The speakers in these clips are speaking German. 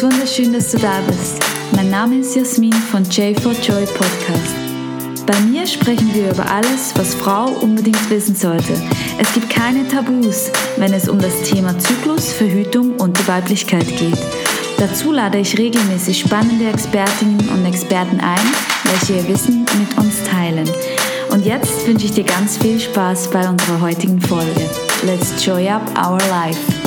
ist wunderschön, dass du da bist. Mein Name ist Jasmin von J4Joy Podcast. Bei mir sprechen wir über alles, was Frau unbedingt wissen sollte. Es gibt keine Tabus, wenn es um das Thema Zyklus, Verhütung und die Weiblichkeit geht. Dazu lade ich regelmäßig spannende Expertinnen und Experten ein, welche ihr Wissen mit uns teilen. Und jetzt wünsche ich dir ganz viel Spaß bei unserer heutigen Folge. Let's joy up our life.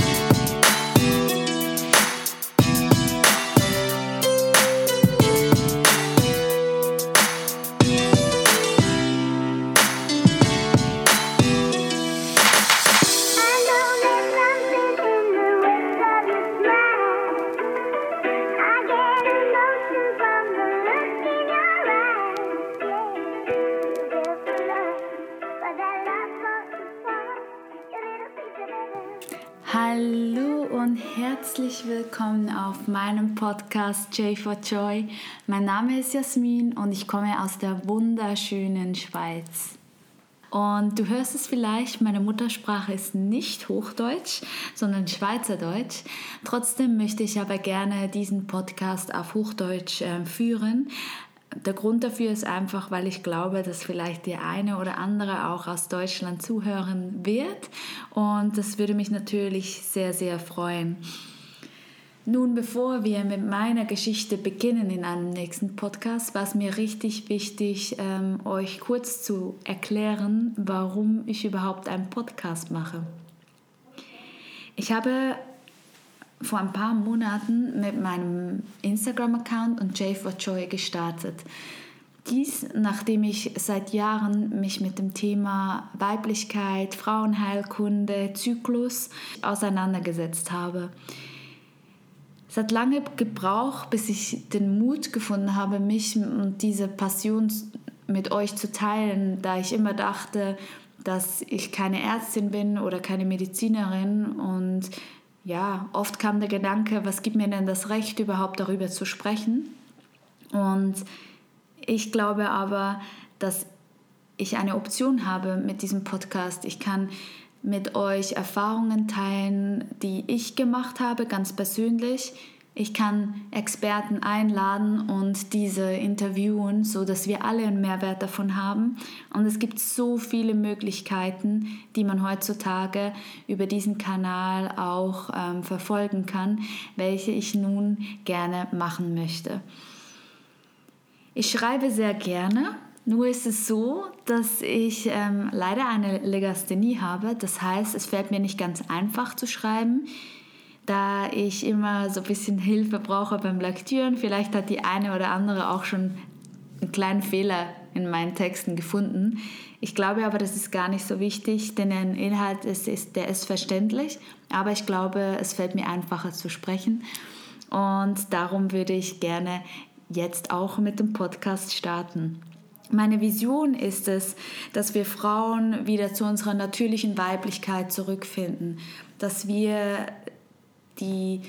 Hallo und herzlich willkommen auf meinem Podcast J for Joy. Mein Name ist Jasmin und ich komme aus der wunderschönen Schweiz. Und du hörst es vielleicht, meine Muttersprache ist nicht Hochdeutsch, sondern Schweizerdeutsch. Trotzdem möchte ich aber gerne diesen Podcast auf Hochdeutsch äh, führen, der Grund dafür ist einfach, weil ich glaube, dass vielleicht der eine oder andere auch aus Deutschland zuhören wird. Und das würde mich natürlich sehr, sehr freuen. Nun, bevor wir mit meiner Geschichte beginnen in einem nächsten Podcast, war es mir richtig wichtig, ähm, euch kurz zu erklären, warum ich überhaupt einen Podcast mache. Ich habe vor ein paar Monaten mit meinem Instagram-Account und J for Joy gestartet. Dies, nachdem ich seit Jahren mich mit dem Thema Weiblichkeit, Frauenheilkunde, Zyklus auseinandergesetzt habe. Es hat lange gebraucht, bis ich den Mut gefunden habe, mich und diese Passion mit euch zu teilen, da ich immer dachte, dass ich keine Ärztin bin oder keine Medizinerin und ja, oft kam der Gedanke, was gibt mir denn das Recht, überhaupt darüber zu sprechen? Und ich glaube aber, dass ich eine Option habe mit diesem Podcast. Ich kann mit euch Erfahrungen teilen, die ich gemacht habe, ganz persönlich. Ich kann Experten einladen und diese interviewen, so dass wir alle einen Mehrwert davon haben. Und es gibt so viele Möglichkeiten, die man heutzutage über diesen Kanal auch ähm, verfolgen kann, welche ich nun gerne machen möchte. Ich schreibe sehr gerne. Nur ist es so, dass ich ähm, leider eine Legasthenie habe. Das heißt, es fällt mir nicht ganz einfach zu schreiben da ich immer so ein bisschen Hilfe brauche beim Lektüren. Vielleicht hat die eine oder andere auch schon einen kleinen Fehler in meinen Texten gefunden. Ich glaube aber, das ist gar nicht so wichtig, denn der Inhalt ist, ist, der ist verständlich, aber ich glaube, es fällt mir einfacher zu sprechen. Und darum würde ich gerne jetzt auch mit dem Podcast starten. Meine Vision ist es, dass wir Frauen wieder zu unserer natürlichen Weiblichkeit zurückfinden, dass wir die,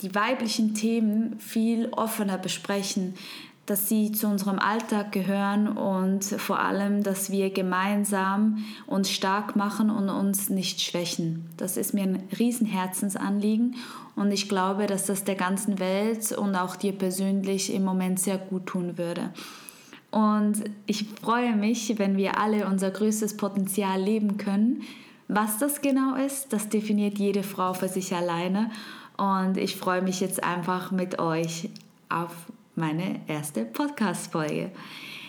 die weiblichen Themen viel offener besprechen, dass sie zu unserem Alltag gehören und vor allem, dass wir gemeinsam uns stark machen und uns nicht schwächen. Das ist mir ein Riesenherzensanliegen und ich glaube, dass das der ganzen Welt und auch dir persönlich im Moment sehr gut tun würde. Und ich freue mich, wenn wir alle unser größtes Potenzial leben können, was das genau ist, das definiert jede Frau für sich alleine. Und ich freue mich jetzt einfach mit euch auf meine erste Podcast-Folge.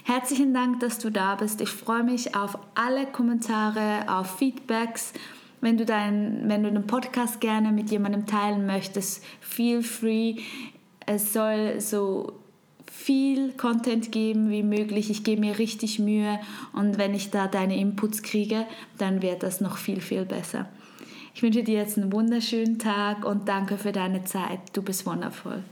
Herzlichen Dank, dass du da bist. Ich freue mich auf alle Kommentare, auf Feedbacks. Wenn du, dein, wenn du den Podcast gerne mit jemandem teilen möchtest, feel free. Es soll so viel Content geben wie möglich. Ich gebe mir richtig Mühe und wenn ich da deine Inputs kriege, dann wird das noch viel, viel besser. Ich wünsche dir jetzt einen wunderschönen Tag und danke für deine Zeit. Du bist wundervoll.